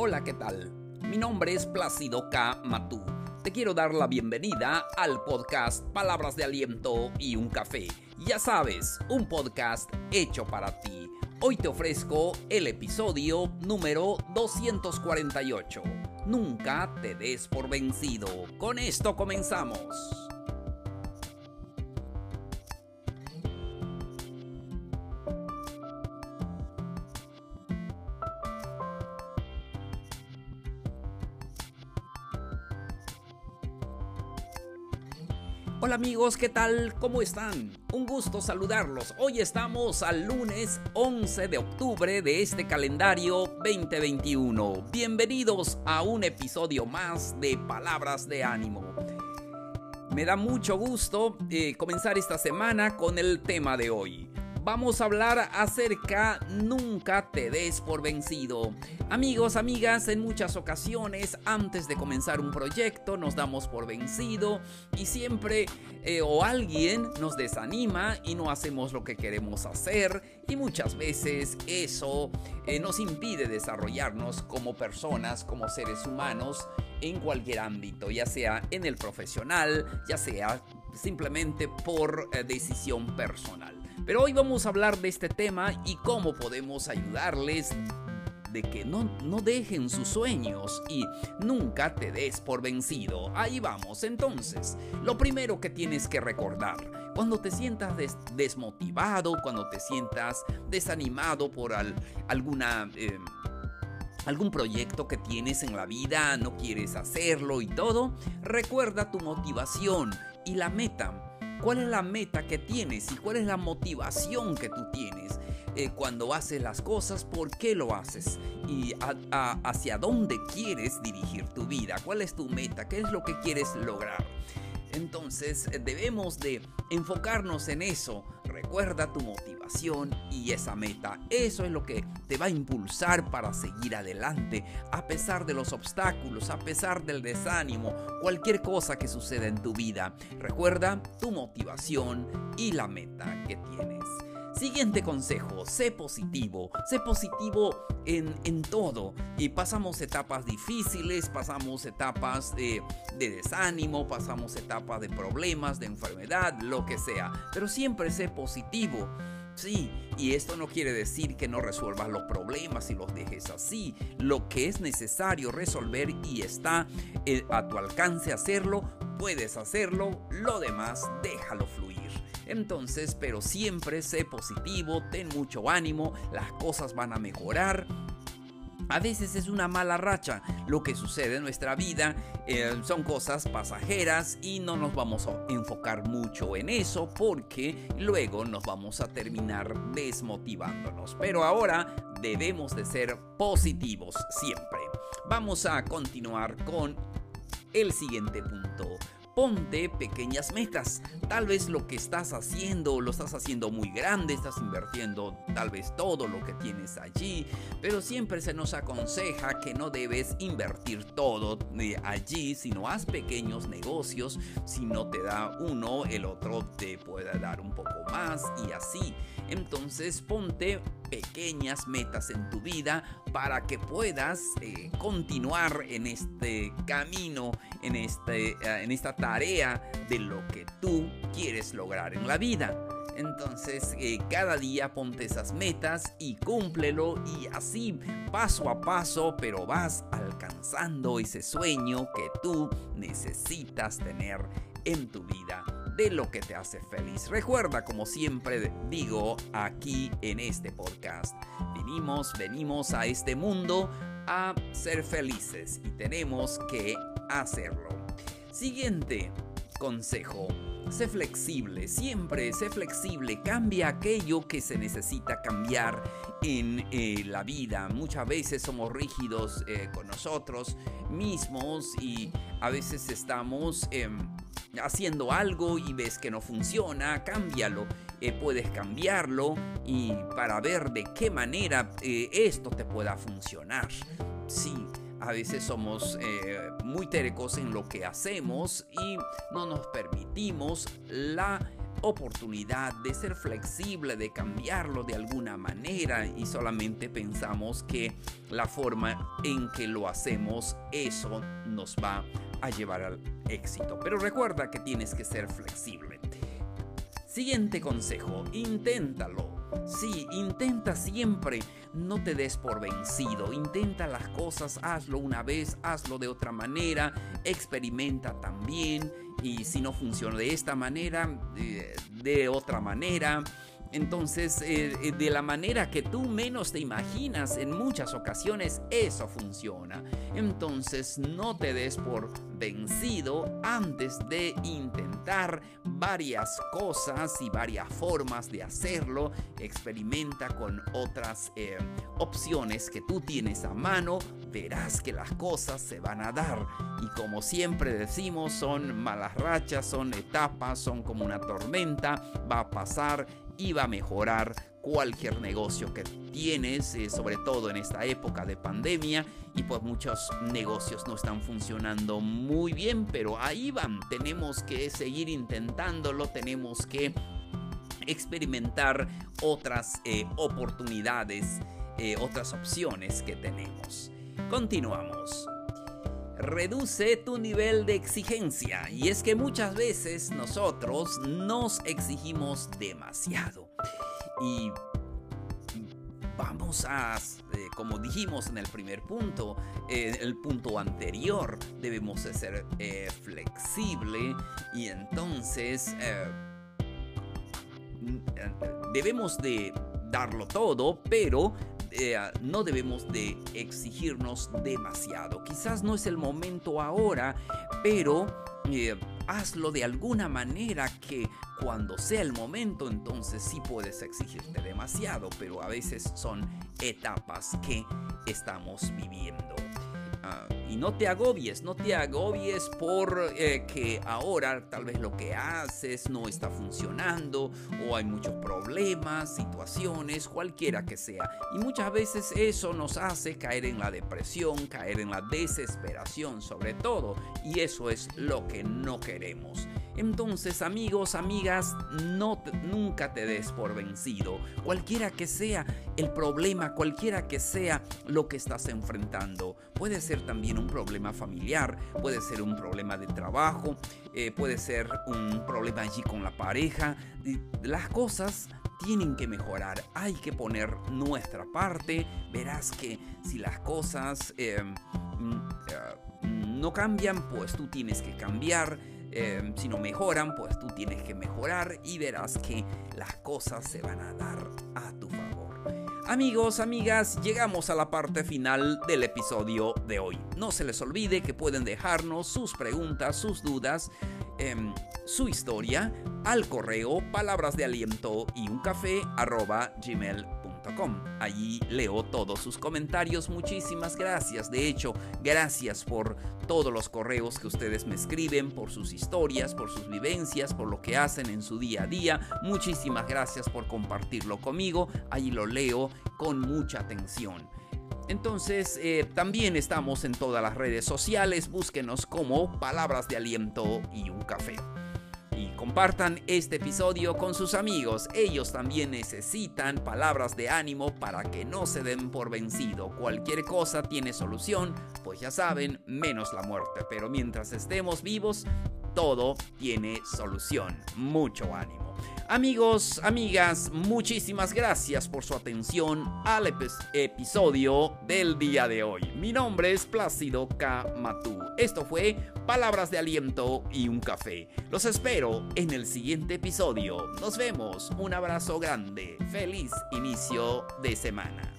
Hola, ¿qué tal? Mi nombre es Plácido K. Matú. Te quiero dar la bienvenida al podcast Palabras de Aliento y un Café. Ya sabes, un podcast hecho para ti. Hoy te ofrezco el episodio número 248. Nunca te des por vencido. Con esto comenzamos. Hola amigos, ¿qué tal? ¿Cómo están? Un gusto saludarlos. Hoy estamos al lunes 11 de octubre de este calendario 2021. Bienvenidos a un episodio más de Palabras de Ánimo. Me da mucho gusto eh, comenzar esta semana con el tema de hoy vamos a hablar acerca Nunca te des por vencido. Amigos, amigas, en muchas ocasiones antes de comenzar un proyecto nos damos por vencido y siempre eh, o alguien nos desanima y no hacemos lo que queremos hacer y muchas veces eso eh, nos impide desarrollarnos como personas, como seres humanos en cualquier ámbito, ya sea en el profesional, ya sea simplemente por eh, decisión personal. Pero hoy vamos a hablar de este tema y cómo podemos ayudarles de que no, no dejen sus sueños y nunca te des por vencido. Ahí vamos, entonces, lo primero que tienes que recordar, cuando te sientas desmotivado, cuando te sientas desanimado por alguna... Em, algún proyecto que tienes en la vida, no quieres hacerlo y todo, recuerda tu motivación y la meta ¿Cuál es la meta que tienes y cuál es la motivación que tú tienes eh, cuando haces las cosas? ¿Por qué lo haces? ¿Y hacia dónde quieres dirigir tu vida? ¿Cuál es tu meta? ¿Qué es lo que quieres lograr? Entonces eh, debemos de enfocarnos en eso. Recuerda tu motivación y esa meta. Eso es lo que te va a impulsar para seguir adelante a pesar de los obstáculos, a pesar del desánimo, cualquier cosa que suceda en tu vida. Recuerda tu motivación y la meta que tienes. Siguiente consejo, sé positivo, sé positivo en, todo. Y pasamos etapas difíciles, pasamos etapas de, de desánimo, pasamos etapas de problemas, de enfermedad, lo que sea. Pero siempre sé positivo. Sí, y esto no quiere decir que no resuelvas los problemas y los dejes así. Lo que es necesario resolver y está eh, a tu alcance hacerlo, puedes hacerlo, lo demás déjalo fluir. Entonces, pero siempre sé positivo, ten mucho ánimo, las cosas van a mejorar. A veces es una mala racha lo que sucede en nuestra vida, eh, son cosas pasajeras y no nos vamos a enfocar mucho en eso porque luego nos vamos a terminar desmotivándonos. Pero ahora debemos de ser positivos siempre. Vamos a continuar con el siguiente punto ponte pequeñas metas. Tal vez lo que estás haciendo lo estás haciendo muy grande, estás invirtiendo tal vez todo lo que tienes allí, pero siempre se nos aconseja que no debes invertir todo de allí, sino haz pequeños negocios. Si no te da uno, el otro te puede dar un poco más y así. Entonces ponte pequeñas metas en tu vida para que puedas eh, continuar en este camino, en, este, eh, en esta tarea de lo que tú quieres lograr en la vida. Entonces, eh, cada día ponte esas metas y cúmplelo y así, paso a paso, pero vas alcanzando ese sueño que tú necesitas tener en tu vida de lo que te hace feliz. Recuerda, como siempre digo aquí en este podcast, venimos, venimos a este mundo a ser felices y tenemos que hacerlo. Siguiente consejo. Sé flexible, siempre sé flexible, cambia aquello que se necesita cambiar en eh, la vida. Muchas veces somos rígidos eh, con nosotros mismos y a veces estamos... Em, haciendo algo y ves que no funciona, cámbialo. Eh, puedes cambiarlo y para ver de qué manera eh, esto te pueda funcionar. Sí, a veces somos eh, muy tercos en lo que hacemos y no nos permitimos la oportunidad de ser flexible, de cambiarlo de alguna manera y solamente pensamos que la forma en que lo hacemos, eso nos va a llevar al éxito. Pero recuerda que tienes que ser flexible. Siguiente consejo, inténtalo. Sí, intenta siempre, no te des por vencido, intenta las cosas, hazlo una vez, hazlo de otra manera, experimenta también y si no funciona de esta manera, de, de otra manera. Entonces, eh, eh, de la manera que tú menos te imaginas, en muchas ocasiones eso funciona. Entonces, no te des por vencido antes de intentar varias cosas y varias formas de hacerlo. Experimenta con otras eh, opciones que tú tienes a mano. Verás que las cosas se van a dar. Y como siempre decimos, son malas rachas, son etapas, son como una tormenta. Va a pasar va a mejorar cualquier negocio que tienes, eh, sobre todo en esta época de pandemia. Y pues muchos negocios no están funcionando muy bien, pero ahí van. Tenemos que seguir intentándolo, tenemos que experimentar otras eh, oportunidades, eh, otras opciones que tenemos. Continuamos reduce tu nivel de exigencia. Y es que muchas veces nosotros nos exigimos demasiado. Y vamos a, eh, como dijimos en el primer punto, en el punto anterior, debemos de ser eh, flexible y entonces eh, debemos de darlo todo, pero no debemos de exigirnos demasiado. Quizás no es el momento ahora, pero eh, hazlo de alguna manera que cuando sea el momento entonces sí puedes exigirte demasiado, pero a veces son etapas que estamos viviendo. Y no te agobies, no te agobies por eh, que ahora tal vez lo que haces no está funcionando o hay muchos problemas, situaciones, cualquiera que sea. Y muchas veces eso nos hace caer en la depresión, caer en la desesperación sobre todo. Y eso es lo que no queremos. Entonces, amigos, amigas, no nunca te des por vencido. Cualquiera que sea el problema, cualquiera que sea lo que estás enfrentando. Puede ser también un problema familiar, puede ser un problema de trabajo, eh, puede ser un problema allí con la pareja. Las cosas tienen que mejorar, hay que poner nuestra parte. Verás que si las cosas eh, mm, eh, no cambian, pues tú tienes que cambiar Em, si no mejoran, pues tú tienes que mejorar y verás que las cosas se van a dar a tu favor. Amigos, amigas, llegamos a la parte final del episodio de hoy. No se les olvide que pueden dejarnos sus preguntas, sus dudas, em, su historia al correo palabras de aliento y un café Allí leo todos sus comentarios. Muchísimas gracias. De hecho, gracias por todos los correos que ustedes me escriben, por sus historias, por sus vivencias, por lo que hacen en su día a día. Muchísimas gracias por compartirlo conmigo. Allí lo leo con mucha atención. Entonces, eh, también estamos en todas las redes sociales. Búsquenos como Palabras de Aliento y un Café compartan este episodio con sus amigos. Ellos también necesitan palabras de ánimo para que no se den por vencido. Cualquier cosa tiene solución, pues ya saben, menos la muerte. Pero mientras estemos vivos, todo tiene solución. Mucho ánimo. Amigos, amigas, muchísimas gracias por su atención al episodio del día de hoy. Mi nombre es Plácido K. Esto fue Palabras de Aliento y un Café. Los espero en el siguiente episodio. Nos vemos. Un abrazo grande. Feliz inicio de semana.